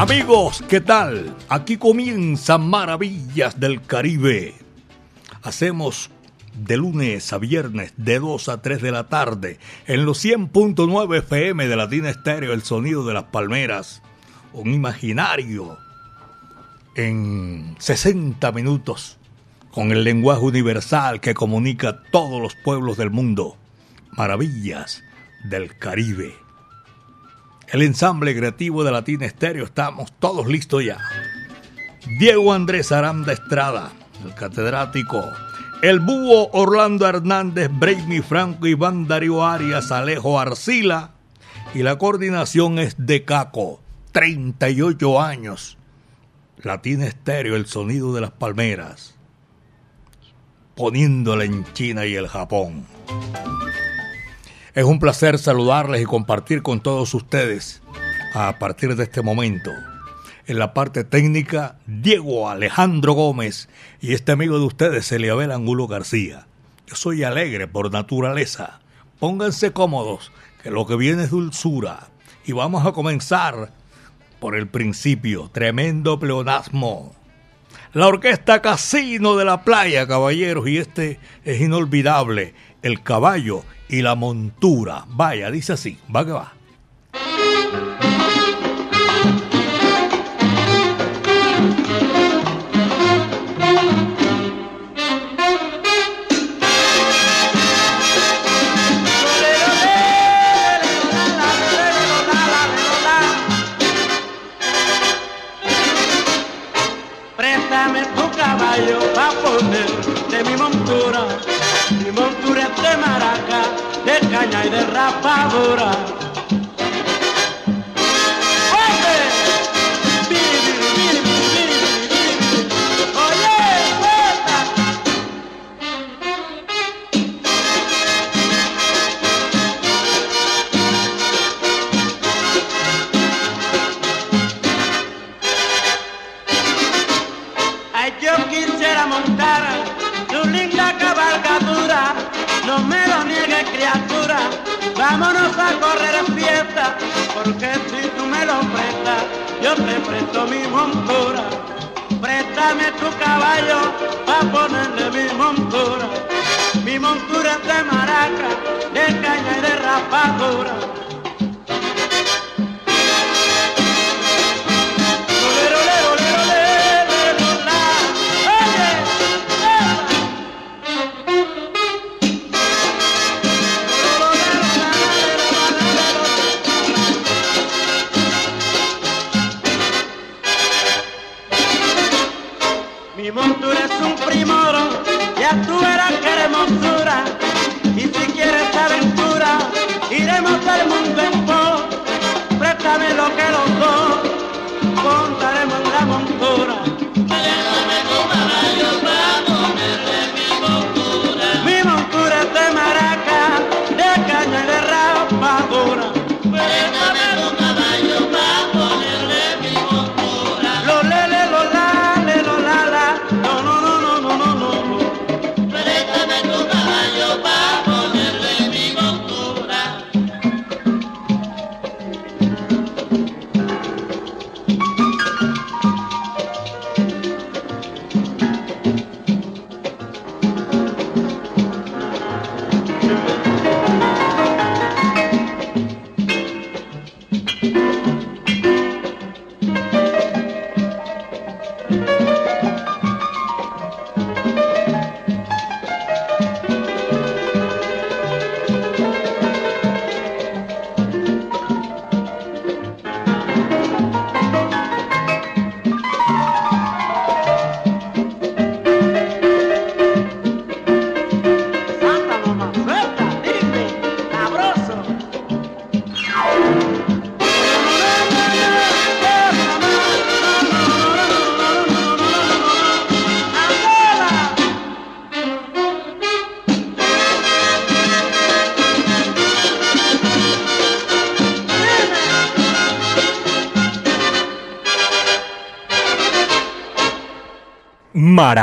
Amigos, ¿qué tal? Aquí comienzan Maravillas del Caribe. Hacemos de lunes a viernes de 2 a 3 de la tarde en los 100.9 FM de Latina Estéreo, el sonido de las palmeras. Un imaginario en 60 minutos con el lenguaje universal que comunica todos los pueblos del mundo. Maravillas del Caribe el ensamble creativo de Latina Estéreo. Estamos todos listos ya. Diego Andrés Aranda Estrada, el catedrático. El búho Orlando Hernández, Braimi Franco, Iván Darío Arias, Alejo Arcila. Y la coordinación es de Caco, 38 años. Latina Estéreo, el sonido de las palmeras. Poniéndola en China y el Japón. Es un placer saludarles y compartir con todos ustedes a partir de este momento. En la parte técnica, Diego Alejandro Gómez y este amigo de ustedes, Eliabel Angulo García. Yo soy alegre por naturaleza. Pónganse cómodos, que lo que viene es dulzura. Y vamos a comenzar por el principio. Tremendo pleonasmo. La orquesta Casino de la Playa, caballeros, y este es inolvidable. El caballo y la montura. Vaya, dice así, va que va. De caña y de rapadura. Préstame tu caballo pa' ponerle mi montura. Mi montura es de maraca, de caña y de rapadura.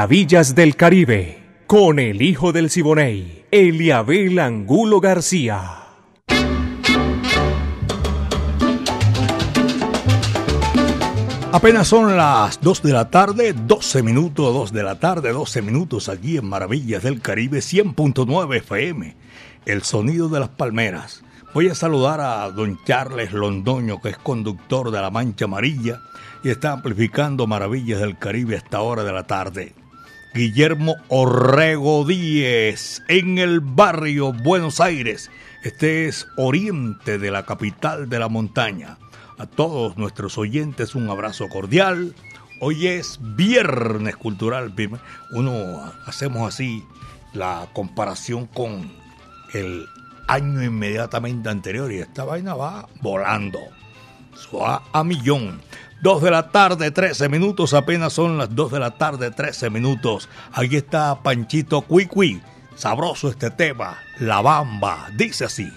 Maravillas del Caribe, con el hijo del Siboney, Eliabel Angulo García. Apenas son las 2 de la tarde, 12 minutos, 2 de la tarde, 12 minutos aquí en Maravillas del Caribe 100.9 FM, el sonido de las palmeras. Voy a saludar a don Charles Londoño, que es conductor de La Mancha Amarilla y está amplificando Maravillas del Caribe a esta hora de la tarde. Guillermo Orrego Díez, en el barrio Buenos Aires. Este es oriente de la capital de la montaña. A todos nuestros oyentes un abrazo cordial. Hoy es Viernes Cultural. Uno hacemos así la comparación con el año inmediatamente anterior y esta vaina va volando. A millón. 2 de la tarde, 13 minutos, apenas son las 2 de la tarde, 13 minutos. Aquí está Panchito Cuicui. Sabroso este tema, La Bamba, dice así.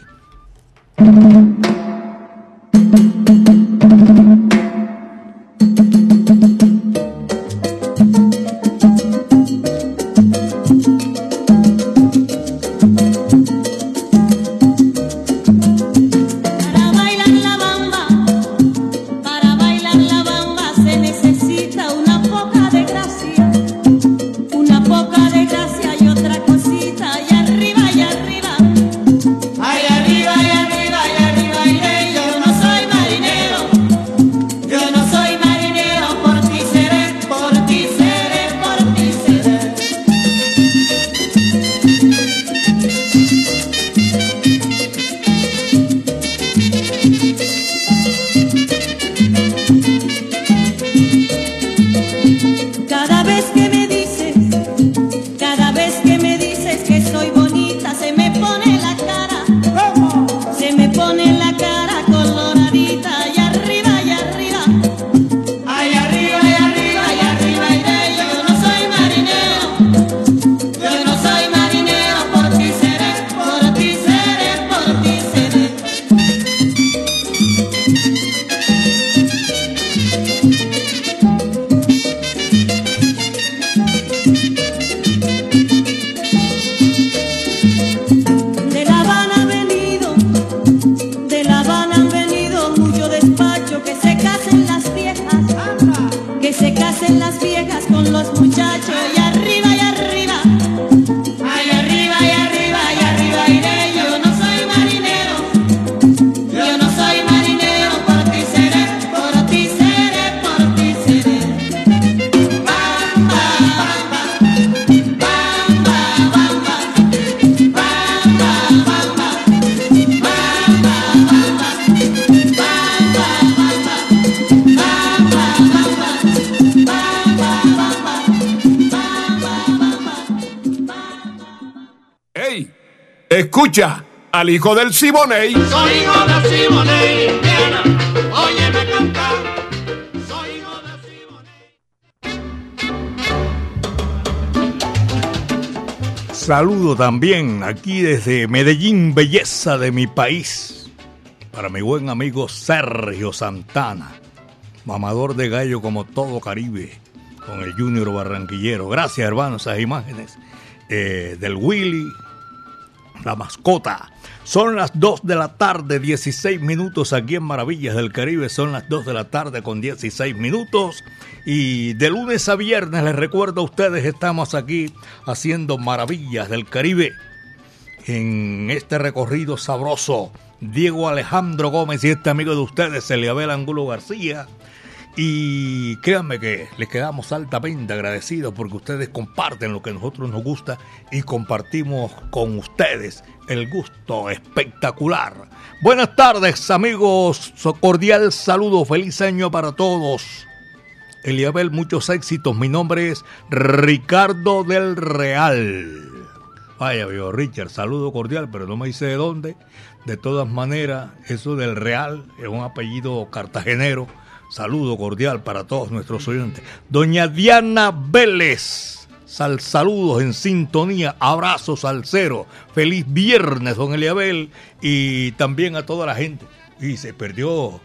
Al hijo del Siboney. Soy hijo del Siboney. Óyeme cantar. Soy hijo del Siboney. Saludo también aquí desde Medellín, belleza de mi país. Para mi buen amigo Sergio Santana, mamador de gallo como todo Caribe, con el Junior Barranquillero. Gracias, hermanos, esas imágenes eh, del Willy la mascota. Son las 2 de la tarde, 16 minutos aquí en Maravillas del Caribe. Son las 2 de la tarde con 16 minutos. Y de lunes a viernes, les recuerdo a ustedes, estamos aquí haciendo Maravillas del Caribe. En este recorrido sabroso, Diego Alejandro Gómez y este amigo de ustedes, Eliabel Angulo García. Y créanme que les quedamos altamente agradecidos porque ustedes comparten lo que a nosotros nos gusta y compartimos con ustedes el gusto espectacular. Buenas tardes amigos, cordial saludo, feliz año para todos. Eliabel, muchos éxitos. Mi nombre es Ricardo del Real. Vaya, viejo Richard, saludo cordial, pero no me dice de dónde. De todas maneras, eso del Real es un apellido cartagenero Saludo cordial para todos nuestros oyentes. Doña Diana Vélez. Sal, saludos en sintonía, abrazos al cero. Feliz viernes, don Eliabel. Y también a toda la gente. Y se perdió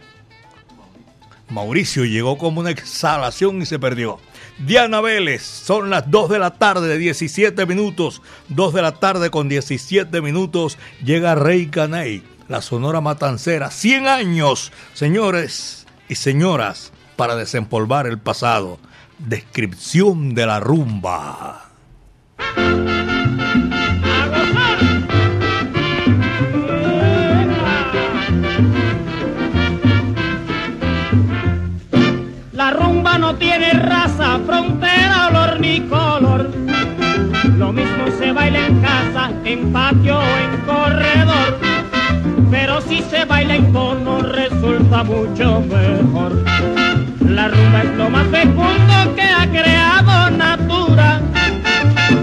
Mauricio llegó como una exhalación y se perdió. Diana Vélez, son las 2 de la tarde, de 17 minutos. 2 de la tarde con 17 minutos llega Rey Caney, la Sonora Matancera. 100 años, señores y señoras, para desempolvar el pasado. Descripción de la rumba. La rumba no tiene raza, frontera, olor ni color. Lo mismo se baila en casa, en patio o en corredor. Pero si se baila en tono mucho mejor. La rumba es lo más fecundo que ha creado Natura.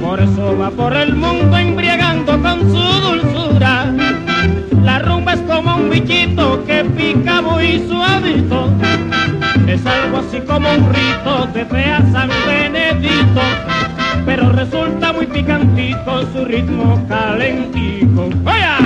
Por eso va por el mundo embriagando con su dulzura. La rumba es como un bichito que pica muy suavito. Es algo así como un rito de fea San Benedito. Pero resulta muy picantito su ritmo calentico. ¡Vaya!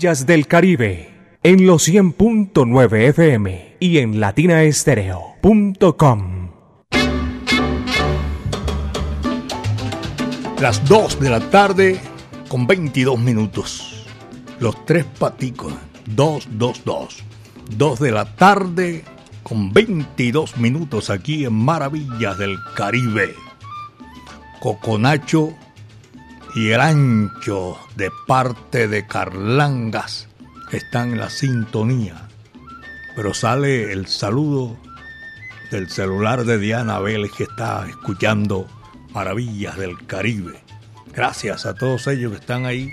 Maravillas del Caribe en los 100.9 FM y en latinaestereo.com. Las 2 de la tarde con 22 minutos. Los tres paticos. 2, 2, 2. 2 de la tarde con 22 minutos aquí en Maravillas del Caribe. Coconacho y el ancho de parte de Carlangas están en la sintonía. Pero sale el saludo del celular de Diana Vélez que está escuchando Maravillas del Caribe. Gracias a todos ellos que están ahí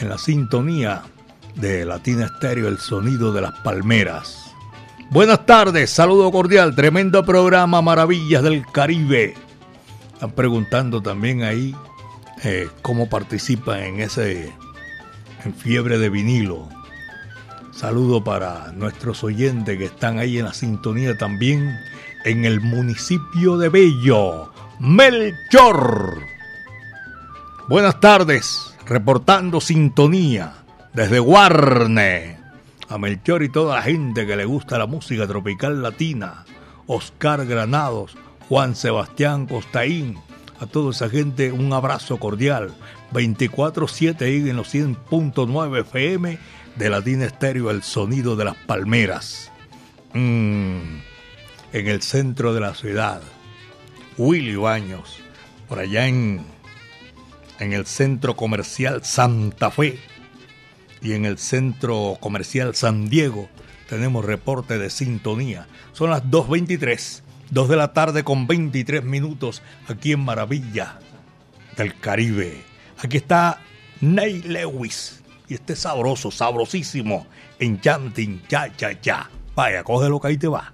en la sintonía de Latina Estéreo, el sonido de las palmeras. Buenas tardes, saludo cordial, tremendo programa Maravillas del Caribe. Están preguntando también ahí eh, cómo participan en ese en fiebre de vinilo. Saludo para nuestros oyentes que están ahí en la sintonía también en el municipio de Bello. Melchor. Buenas tardes, reportando sintonía desde Guarne. A Melchor y toda la gente que le gusta la música tropical latina. Oscar Granados, Juan Sebastián Costaín, a toda esa gente un abrazo cordial. 24-7 ahí en los 100.9 FM de Latina Estéreo, el sonido de las palmeras. Mm, en el centro de la ciudad. Willy Baños, por allá en, en el centro comercial Santa Fe y en el centro comercial San Diego tenemos reporte de sintonía. Son las 2.23, 2 de la tarde con 23 minutos aquí en Maravilla del Caribe. Aquí está Ney Lewis y este sabroso, sabrosísimo Enchanting Cha Cha Cha. Vaya, cógelo que ahí te va.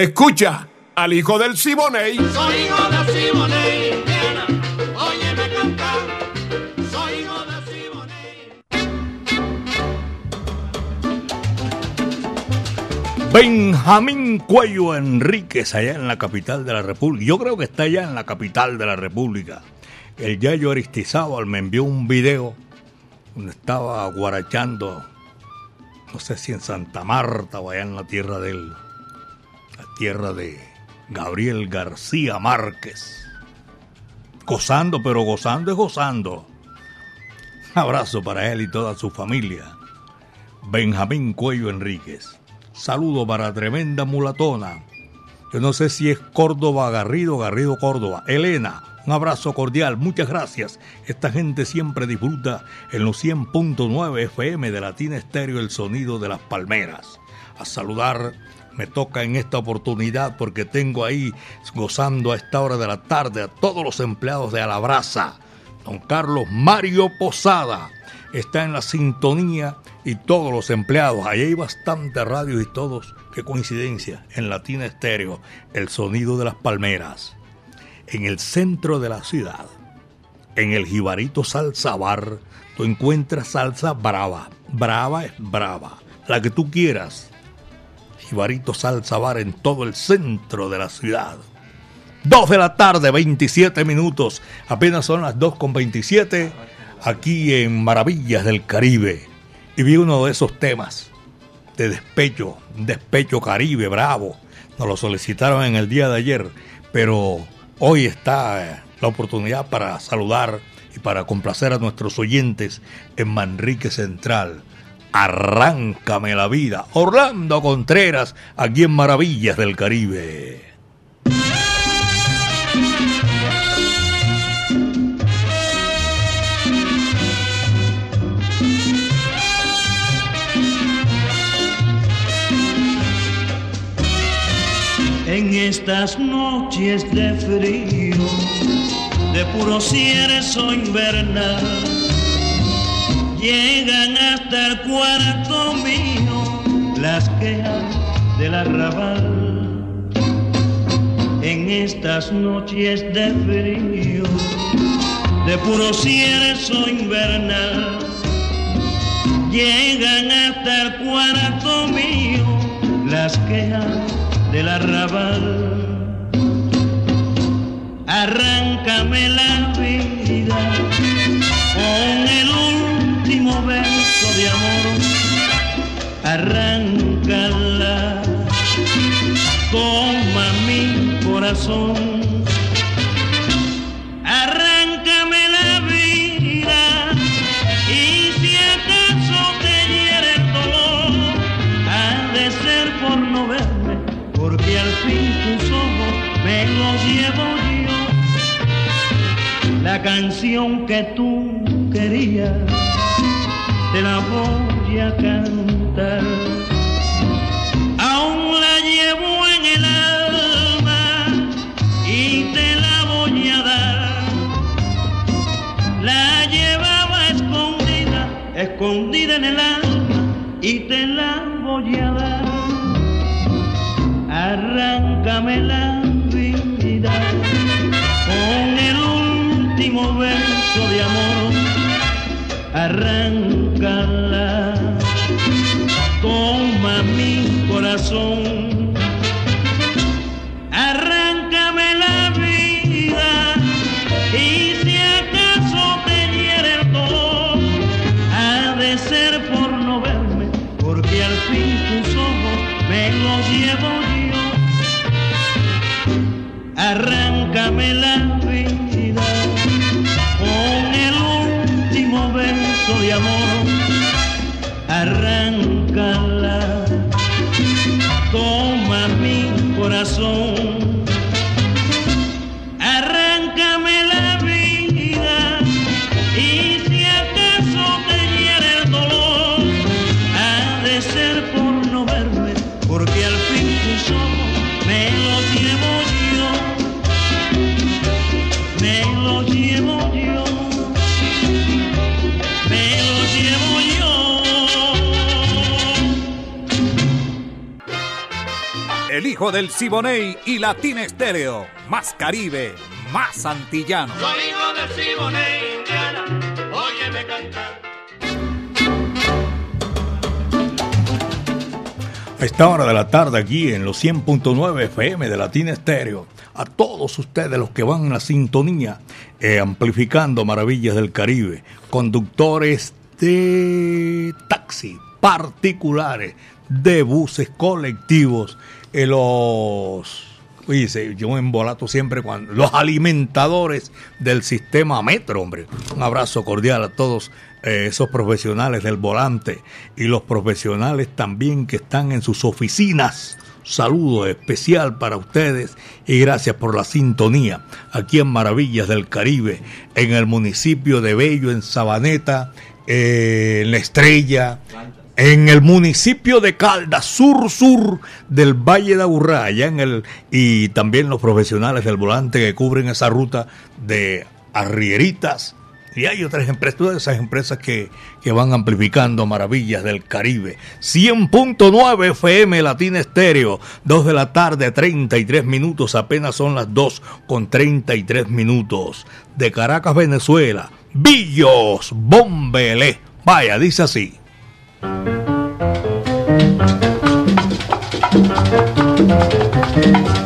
Escucha al hijo del Siboney. Soy hijo de Simoné, Indiana, óyeme cantar. Soy hijo de Simoné. Benjamín Cuello Enríquez, allá en la capital de la República. Yo creo que está allá en la capital de la República. El Yayo Aristizábal me envió un video donde estaba guarachando, no sé si en Santa Marta o allá en la tierra de él, tierra de Gabriel García Márquez. Gozando, pero gozando es gozando. Un abrazo para él y toda su familia. Benjamín Cuello Enríquez. Saludo para tremenda mulatona. Yo no sé si es Córdoba Garrido, Garrido Córdoba. Elena, un abrazo cordial, muchas gracias. Esta gente siempre disfruta en los 100.9 FM de Latina Estéreo el sonido de las palmeras. A saludar me toca en esta oportunidad porque tengo ahí gozando a esta hora de la tarde a todos los empleados de Alabraza. Don Carlos Mario Posada está en la sintonía y todos los empleados. Ahí hay bastantes radios y todos. Qué coincidencia. En Latina Estéreo, el sonido de las palmeras. En el centro de la ciudad, en el Jibarito Salsa Bar, tú encuentras salsa brava. Brava es brava. La que tú quieras. Jibarito Salsa Bar en todo el centro de la ciudad. 2 de la tarde, 27 minutos. Apenas son las 2 con 27 aquí en Maravillas del Caribe. Y vi uno de esos temas de despecho, despecho caribe bravo. Nos lo solicitaron en el día de ayer, pero hoy está eh, la oportunidad para saludar y para complacer a nuestros oyentes en Manrique Central. Arráncame la vida. Orlando Contreras, aquí en Maravillas del Caribe. En estas noches de frío, de puro cierzo invernal, llegan hasta el cuarto mío las quejas del arrabal. En estas noches de frío, de puro cierzo invernal, llegan hasta el cuarto mío las quejas del arrabal. Arráncame la Arráncame la vida y si acaso te hiere el dolor, ha de ser por no verme porque al fin tus ojos me los llevo yo. La canción que tú querías, te la voy a cantar. Escondida en el alma y te la voy a dar. Arráncame la vida con el último verso de amor, arráncala, toma mi corazón, hijo del Siboney y Latina Estéreo. Más Caribe, más antillano. Soy hijo del Siboney, Indiana, óyeme cantar. A esta hora de la tarde aquí en los 100.9 FM de Latina Estéreo. A todos ustedes los que van en la sintonía, eh, amplificando maravillas del Caribe, conductores de taxi particulares, de buses colectivos, eh, los Oye, yo embolato siempre cuando los alimentadores del sistema metro, hombre. Un abrazo cordial a todos eh, esos profesionales del volante y los profesionales también que están en sus oficinas. Saludo especial para ustedes y gracias por la sintonía aquí en Maravillas del Caribe, en el municipio de Bello, en Sabaneta, eh, en La Estrella, en el municipio de Caldas, sur, sur del Valle de Aburrá, allá en el, y también los profesionales del volante que cubren esa ruta de Arrieritas Y hay otras empresas, todas esas empresas que, que van amplificando maravillas del Caribe. 100.9 FM Latina Estéreo, 2 de la tarde, 33 minutos, apenas son las 2 con 33 minutos. De Caracas, Venezuela, Villos, Bombelé. Vaya, dice así. Thank you.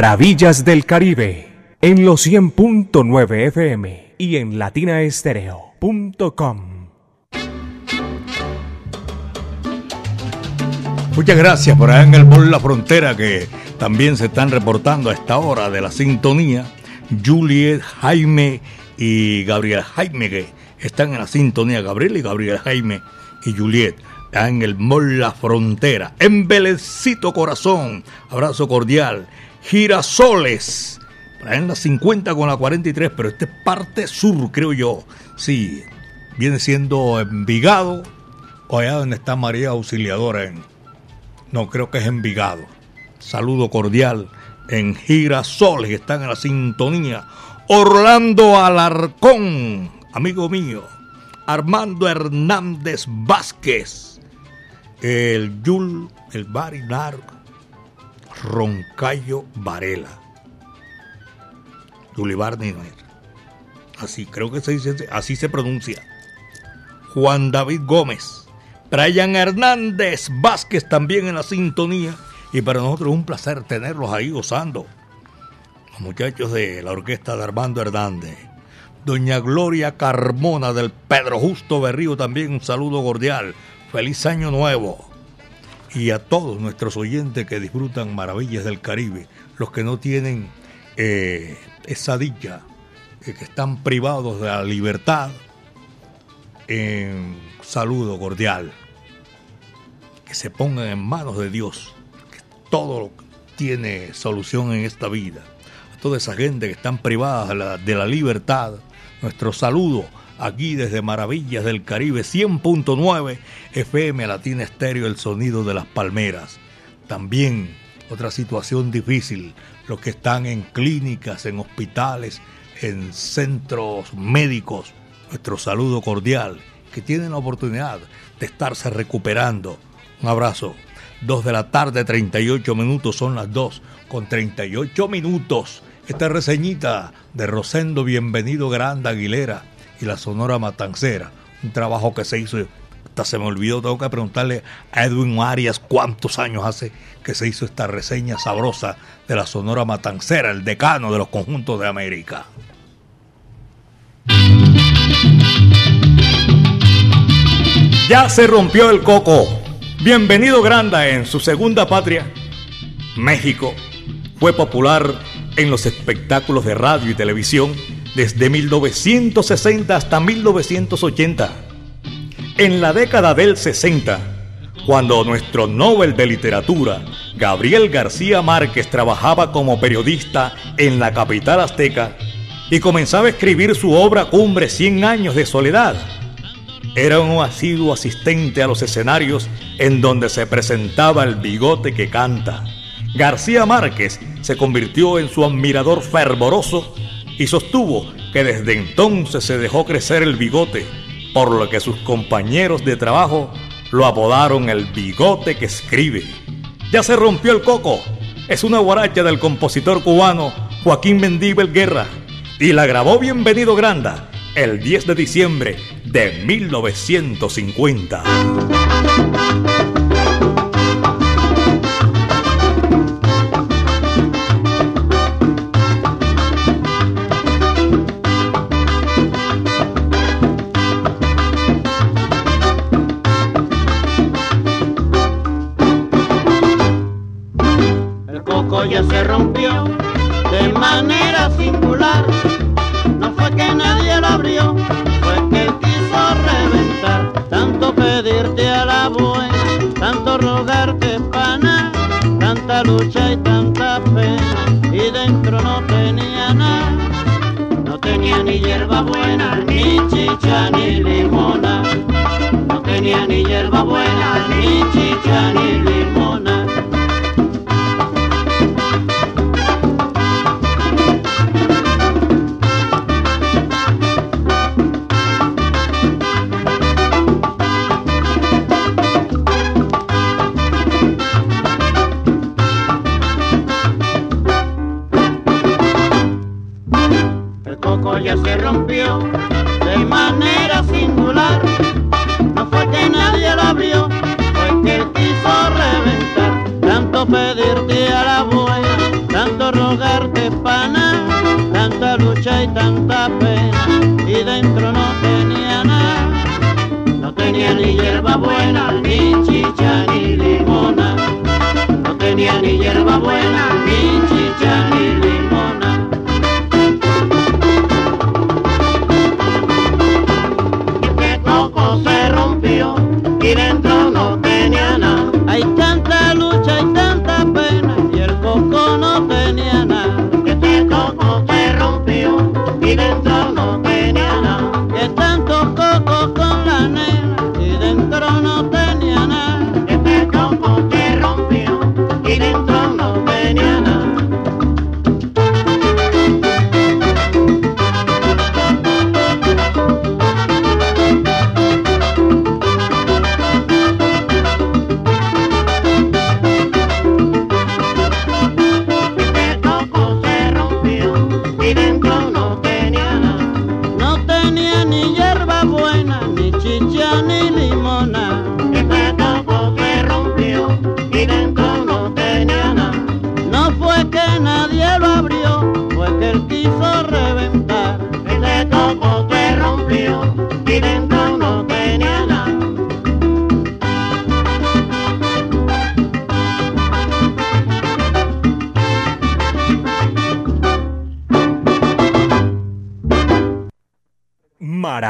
Maravillas del Caribe en los 100.9 FM y en latinaestereo.com. Muchas gracias por allá en el Bol La Frontera que también se están reportando a esta hora de la sintonía. Juliet, Jaime y Gabriel Jaime que están en la sintonía. Gabriel y Gabriel Jaime y Juliet. En el Mall La Frontera. En Belecito Corazón. Abrazo cordial. Girasoles. En la 50 con la 43, pero este es parte sur, creo yo. Sí, viene siendo Envigado o allá donde está María Auxiliadora en, no, creo que es Envigado. Saludo cordial en Girasoles, que están en la sintonía. Orlando Alarcón, amigo mío. Armando Hernández Vázquez. El Yul, el Barinar, Roncayo Varela. Yulibarni no es. Así, creo que se dice, así se pronuncia. Juan David Gómez. Brian Hernández Vázquez también en la sintonía. Y para nosotros es un placer tenerlos ahí gozando. Los muchachos de la orquesta de Armando Hernández. Doña Gloria Carmona del Pedro Justo Berrío también un saludo cordial. Feliz año nuevo. Y a todos nuestros oyentes que disfrutan maravillas del Caribe. Los que no tienen eh, esa dicha, eh, que están privados de la libertad. Eh, saludo cordial. que se pongan en manos de Dios, que todo tiene solución en esta vida. A toda esa gente que están privadas de la, de la libertad, nuestro saludo aquí desde Maravillas del Caribe 100.9 FM Latina Estéreo, el sonido de las palmeras. También otra situación difícil, los que están en clínicas, en hospitales, en centros médicos, nuestro saludo cordial, que tienen la oportunidad de estarse recuperando. Un abrazo. 2 de la tarde, 38 minutos, son las 2 con 38 minutos. Esta reseñita de Rosendo Bienvenido Grande Aguilera y la Sonora Matancera. Un trabajo que se hizo, hasta se me olvidó, tengo que preguntarle a Edwin Arias cuántos años hace que se hizo esta reseña sabrosa de la Sonora Matancera, el decano de los conjuntos de América. Ya se rompió el coco. Bienvenido Granda en su segunda patria, México. Fue popular en los espectáculos de radio y televisión desde 1960 hasta 1980. En la década del 60, cuando nuestro Nobel de Literatura, Gabriel García Márquez, trabajaba como periodista en la capital azteca y comenzaba a escribir su obra cumbre 100 años de soledad, era un asiduo asistente a los escenarios en donde se presentaba el bigote que canta. García Márquez se convirtió en su admirador fervoroso y sostuvo que desde entonces se dejó crecer el bigote, por lo que sus compañeros de trabajo lo apodaron el bigote que escribe. Ya se rompió el coco. Es una guaracha del compositor cubano Joaquín Mendíbel Guerra y la grabó Bienvenido Granda el 10 de diciembre de 1950. Ya se rompió de manera singular. No fue que nadie lo abrió, fue que quiso reventar. Tanto pedirte a la buena, tanto rogarte pana, tanta lucha y tanta pena. Y dentro no tenía nada, no tenía ni hierba buena, ni chicha ni limona. No tenía ni hierba buena, ni chicha ni limona.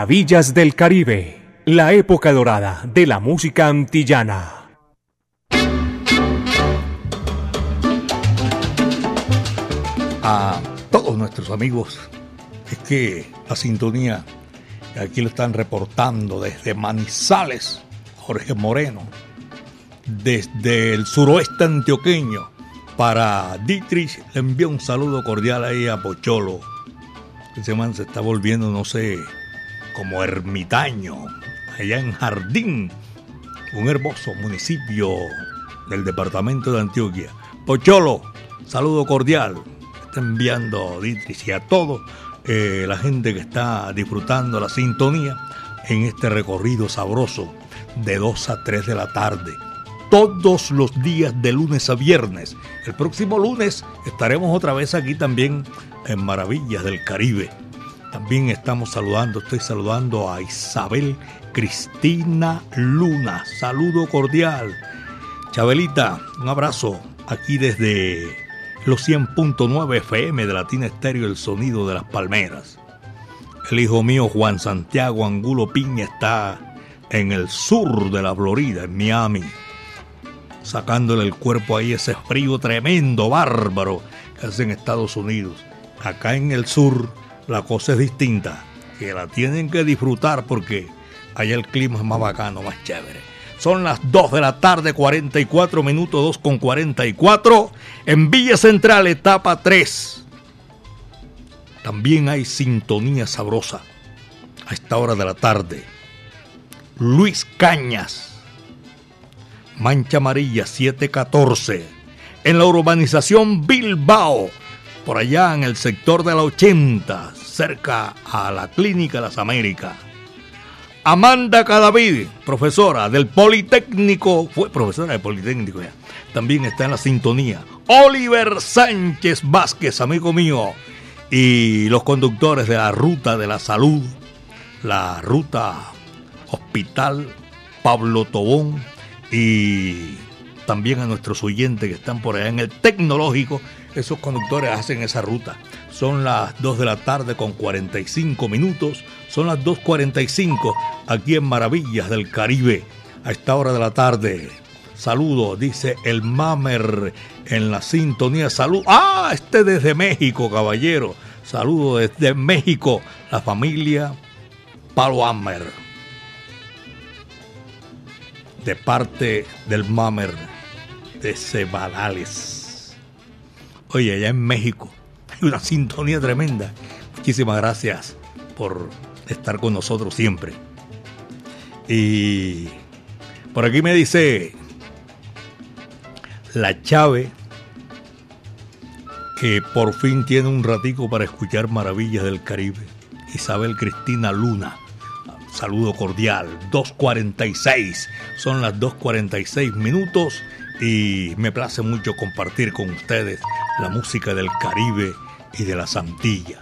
Maravillas del Caribe, la época dorada de la música antillana. A todos nuestros amigos, es que la sintonía, aquí lo están reportando desde Manizales, Jorge Moreno, desde el suroeste antioqueño. Para Dietrich le envío un saludo cordial ahí a Pocholo. Ese man se está volviendo, no sé, como ermitaño, allá en Jardín, un hermoso municipio del departamento de Antioquia. Pocholo, saludo cordial. Está enviando Dietrich y a todos eh, la gente que está disfrutando la sintonía en este recorrido sabroso de 2 a 3 de la tarde. Todos los días de lunes a viernes. El próximo lunes estaremos otra vez aquí también en Maravillas del Caribe. También estamos saludando, estoy saludando a Isabel Cristina Luna. Saludo cordial. Chabelita, un abrazo aquí desde los 100.9 FM de Latina Estéreo, el sonido de las palmeras. El hijo mío Juan Santiago Angulo Piña está en el sur de la Florida, en Miami, sacándole el cuerpo ahí ese frío tremendo, bárbaro que hace en Estados Unidos. Acá en el sur la cosa es distinta, que la tienen que disfrutar porque allá el clima es más bacano, más chévere. Son las 2 de la tarde, 44 minutos, 2 con 44. En Villa Central, etapa 3. También hay sintonía sabrosa a esta hora de la tarde. Luis Cañas, Mancha Amarilla 714. En la urbanización Bilbao, por allá en el sector de la 80, cerca a la Clínica Las Américas. Amanda Cadavid, profesora del Politécnico, fue profesora del Politécnico ya, también está en la sintonía. Oliver Sánchez Vázquez, amigo mío, y los conductores de la Ruta de la Salud, la Ruta Hospital Pablo Tobón y también a nuestros oyentes que están por allá en el tecnológico, esos conductores hacen esa ruta. Son las 2 de la tarde con 45 minutos. Son las 2.45 aquí en Maravillas del Caribe. A esta hora de la tarde. Saludo, dice el Mamer en la sintonía. Salud. Ah, este desde México, caballero. Saludo desde México. La familia Palo Hammer. De parte del Mamer de Cebadales. Oye, allá en México una sintonía tremenda. Muchísimas gracias por estar con nosotros siempre. Y por aquí me dice la Chave que por fin tiene un ratico para escuchar Maravillas del Caribe. Isabel Cristina Luna. Saludo cordial. 2.46. Son las 2.46 minutos y me place mucho compartir con ustedes la música del Caribe y de la Santilla.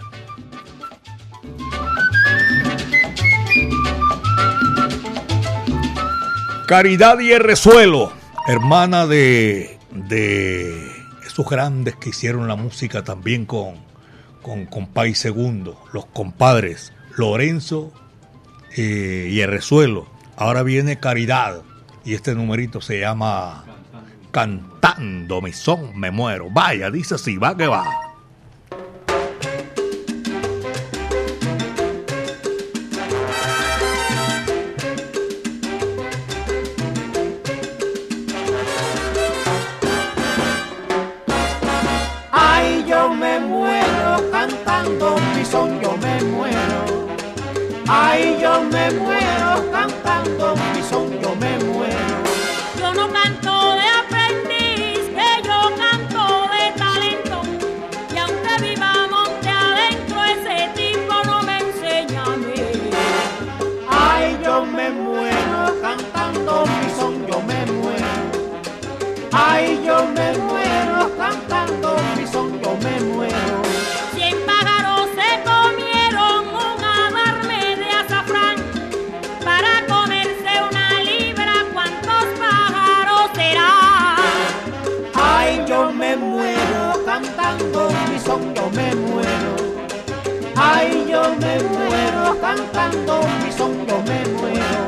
Caridad y Resuelo, hermana de, de esos grandes que hicieron la música también con, con Compay Segundo, los compadres Lorenzo eh, y Resuelo. Ahora viene Caridad y este numerito se llama Cantando mi son me muero. Vaya, dice así, va que va. Ay, yo me muero cantando mi son, yo me muero. Ay, yo me muero Ay yo me muero, cantando mi sonco me muero.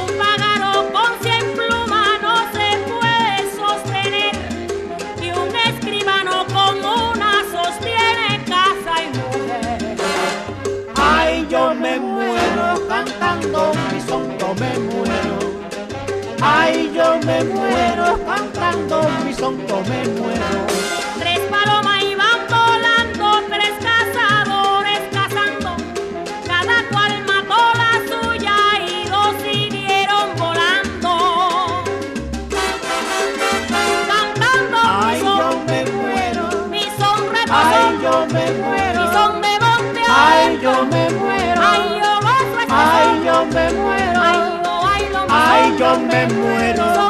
Un pájaro con cien plumas no se puede sostener, y un escribano con una sostiene casa y mujer. Ay, yo me muero, cantando mi sonco me muero. Ay, yo me muero, cantando mi sonco me muero. Me muero.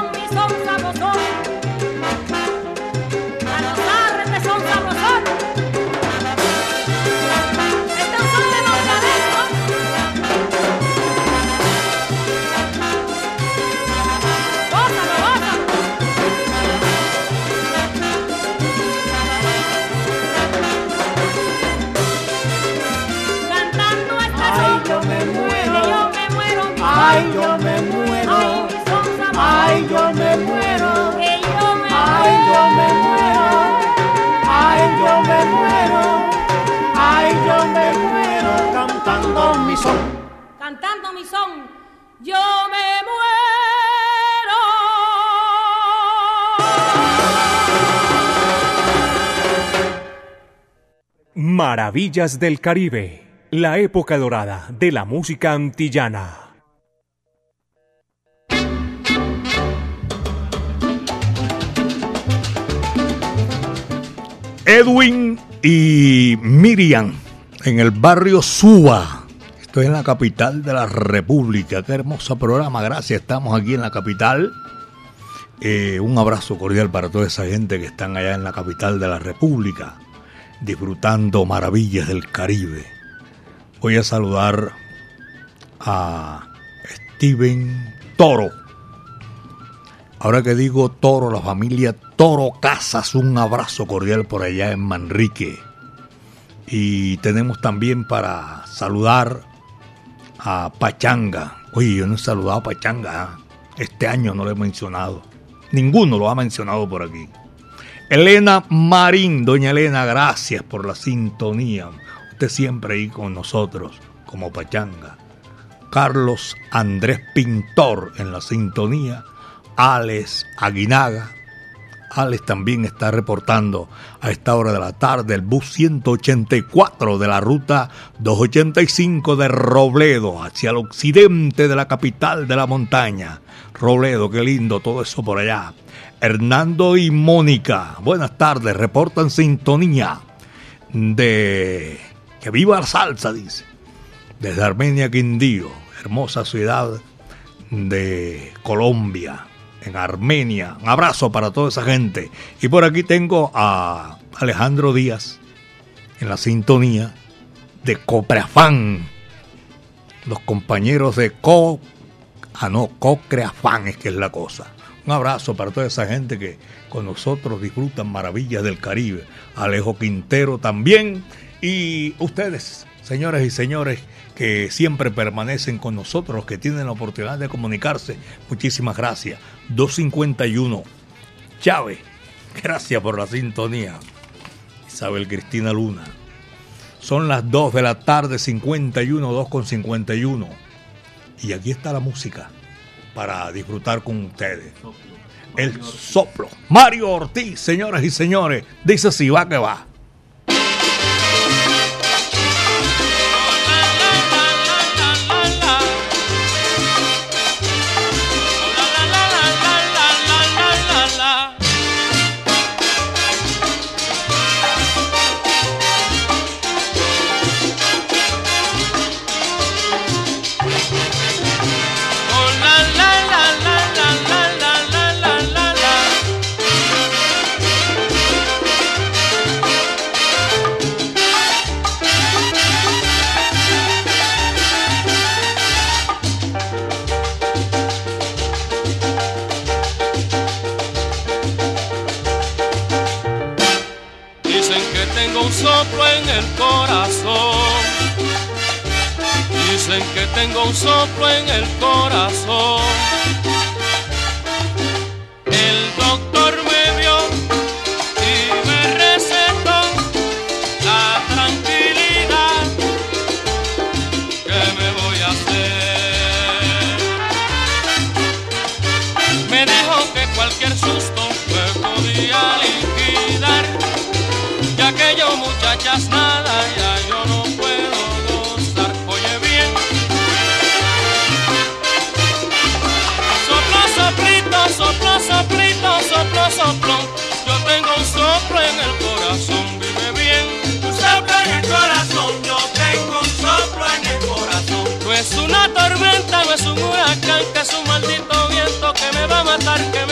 Maravillas del Caribe, la época dorada de la música antillana. Edwin y Miriam en el barrio Suba. Estoy en la capital de la República. Qué hermoso programa. Gracias. Estamos aquí en la capital. Eh, un abrazo cordial para toda esa gente que están allá en la capital de la República, disfrutando maravillas del Caribe. Voy a saludar a Steven Toro. Ahora que digo Toro, la familia Toro Casas, un abrazo cordial por allá en Manrique. Y tenemos también para saludar a Pachanga. Oye, yo no he saludado a Pachanga. ¿ah? Este año no lo he mencionado. Ninguno lo ha mencionado por aquí. Elena Marín, doña Elena, gracias por la sintonía. Usted siempre ahí con nosotros, como Pachanga. Carlos Andrés Pintor en la sintonía. Alex Aguinaga. Alex también está reportando a esta hora de la tarde el bus 184 de la ruta 285 de Robledo hacia el occidente de la capital de la montaña. Robledo, qué lindo todo eso por allá. Hernando y Mónica, buenas tardes, reportan sintonía de que viva la salsa, dice. Desde Armenia Quindío, hermosa ciudad de Colombia, en Armenia. Un abrazo para toda esa gente. Y por aquí tengo a Alejandro Díaz en la sintonía de Copreafán. Los compañeros de Co. Ah, no, Cocreafán es que es la cosa. Un abrazo para toda esa gente que con nosotros disfrutan maravillas del Caribe. Alejo Quintero también. Y ustedes, señoras y señores, que siempre permanecen con nosotros, que tienen la oportunidad de comunicarse. Muchísimas gracias. 251. Chávez, gracias por la sintonía. Isabel Cristina Luna. Son las 2 de la tarde, 51, 2 con 51. Y aquí está la música para disfrutar con ustedes. El soplo. Mario Ortiz, señoras y señores, dice si va que va. Tengo un soplo en el corazón. What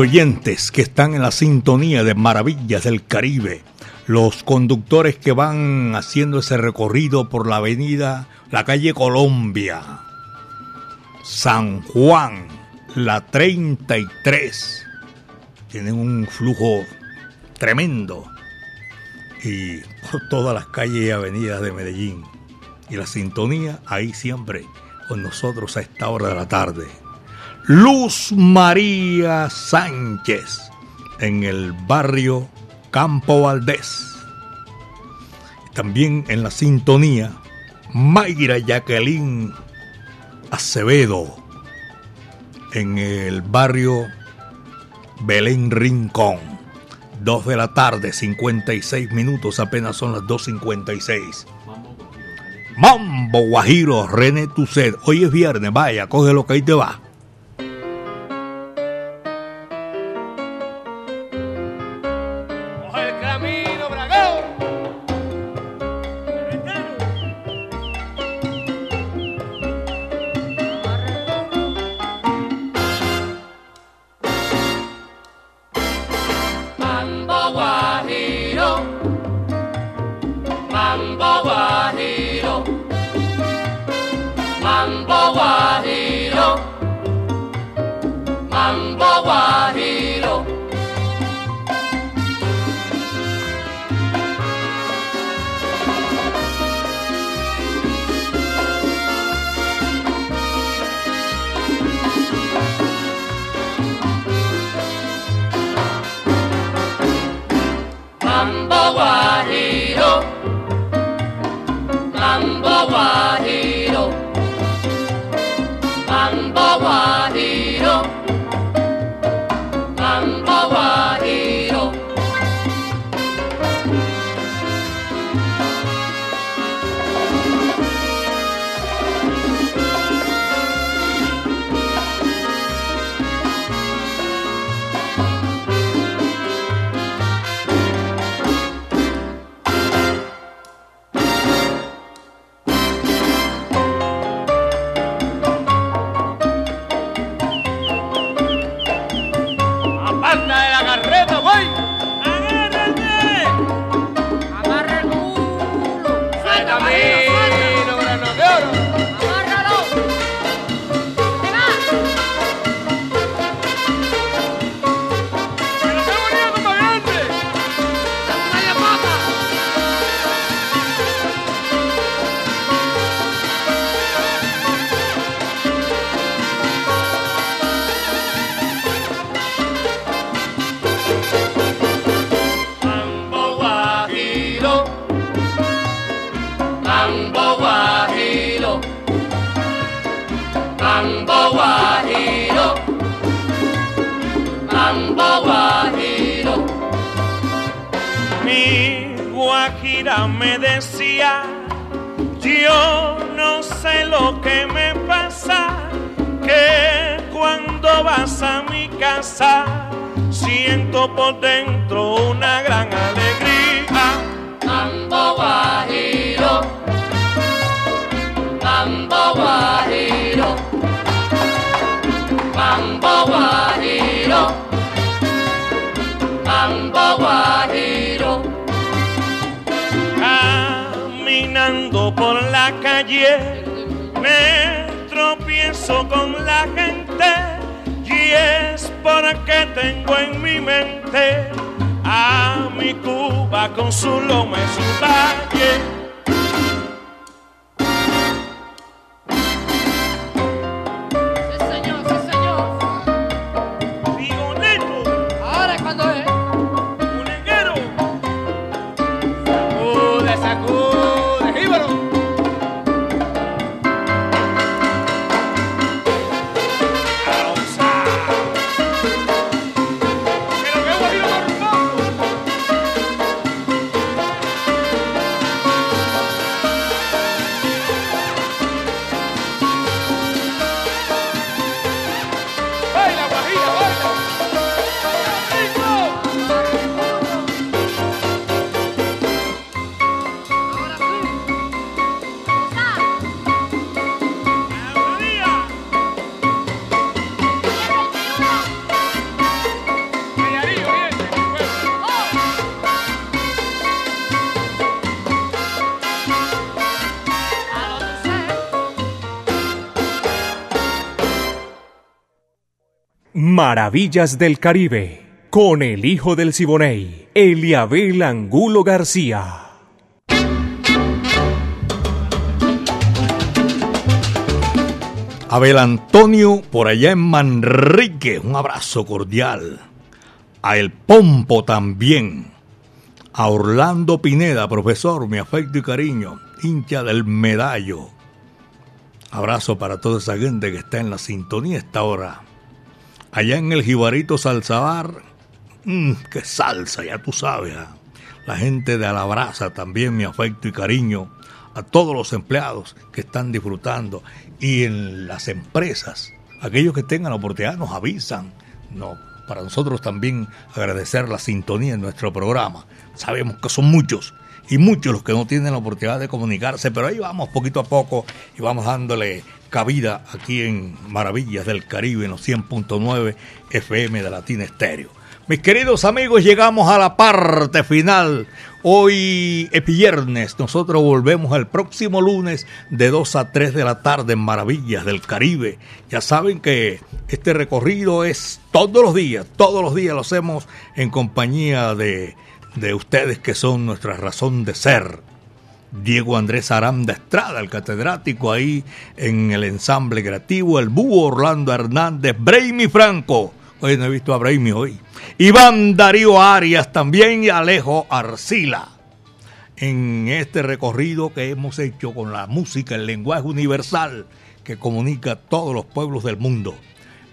oyentes que están en la sintonía de Maravillas del Caribe, los conductores que van haciendo ese recorrido por la avenida, la calle Colombia, San Juan, la 33. Tienen un flujo tremendo y por todas las calles y avenidas de Medellín. Y la sintonía ahí siempre con nosotros a esta hora de la tarde. Luz María Sánchez en el barrio Campo Valdés. También en la sintonía Mayra Jacqueline Acevedo en el barrio Belén Rincón. 2 de la tarde, 56 minutos, apenas son las 2.56. Mambo Guajiro, René Tucet. Hoy es viernes, vaya, coge lo que ahí te va. Mambo. Caminando por la calle, me tropiezo con la gente y es porque tengo en mi mente a mi Cuba con su loma y su valle. Maravillas del Caribe, con el hijo del Siboney, Eliabel Angulo García. Abel Antonio por allá en Manrique, un abrazo cordial. A El Pompo también. A Orlando Pineda, profesor, mi afecto y cariño, hincha del medallo. Abrazo para toda esa gente que está en la sintonía esta hora. Allá en el Jibarito Salsabar, mmm, qué salsa, ya tú sabes. ah. La gente de Alabraza también, mi afecto y cariño. A todos los empleados que están disfrutando. Y en las empresas, aquellos que tengan la oportunidad nos avisan. No, para nosotros también agradecer la sintonía en nuestro programa. Sabemos que son muchos y muchos los que no tienen la oportunidad de comunicarse, pero ahí vamos poquito a poco y vamos dándole cabida aquí en Maravillas del Caribe en los 100.9 FM de Latina Estéreo. Mis queridos amigos, llegamos a la parte final. Hoy es viernes, nosotros volvemos el próximo lunes de 2 a 3 de la tarde en Maravillas del Caribe. Ya saben que este recorrido es todos los días, todos los días lo hacemos en compañía de, de ustedes que son nuestra razón de ser. Diego Andrés Aranda Estrada, el catedrático ahí en el ensamble creativo, el búho Orlando Hernández, Braimi Franco. Hoy no he visto a Braimi hoy. Iván Darío Arias también y Alejo Arcila. En este recorrido que hemos hecho con la música, el lenguaje universal que comunica a todos los pueblos del mundo.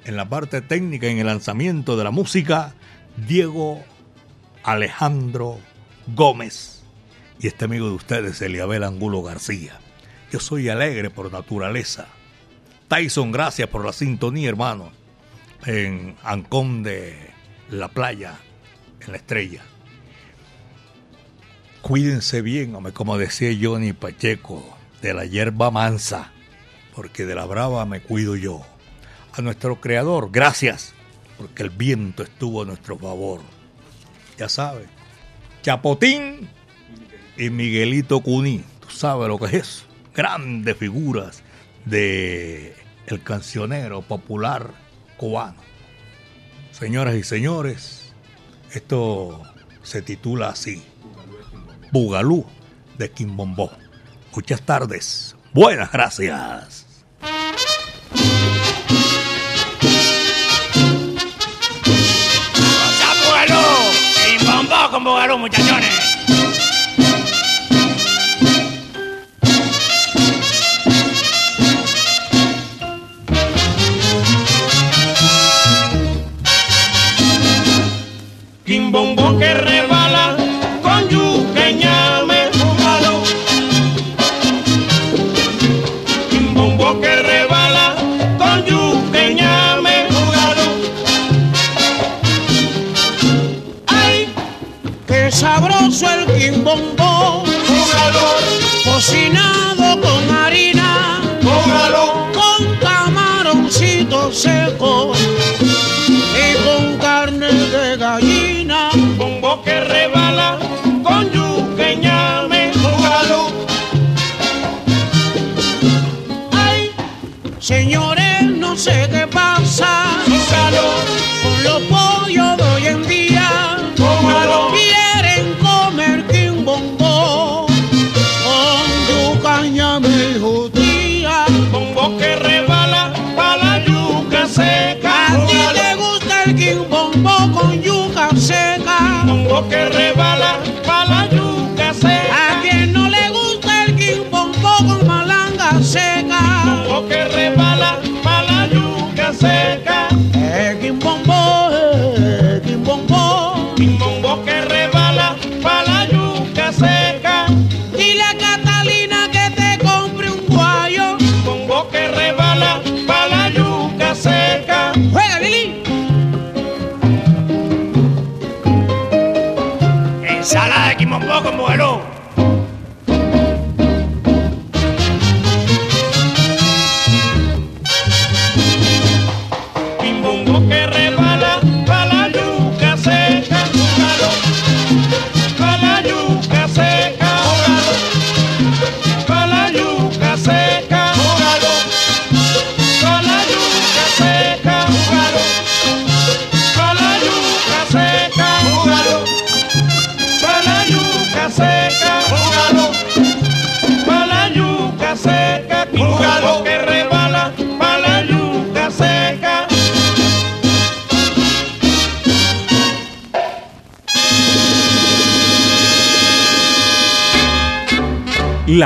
En la parte técnica, en el lanzamiento de la música, Diego Alejandro Gómez y este amigo de ustedes, Eliabel Angulo García. Yo soy alegre por naturaleza. Tyson, gracias por la sintonía, hermano. En Ancón de la playa, en la estrella. Cuídense bien, hombre, como decía Johnny Pacheco, de la hierba mansa, porque de la brava me cuido yo. A nuestro creador, gracias, porque el viento estuvo a nuestro favor. Ya sabes, Chapotín y Miguelito Cuní. Tú sabes lo que es. Grandes figuras de el cancionero popular cubano. Señoras y señores, esto se titula así. Bugalú de Quimbombó. Muchas tardes. Buenas gracias. Bugalú, muchachones!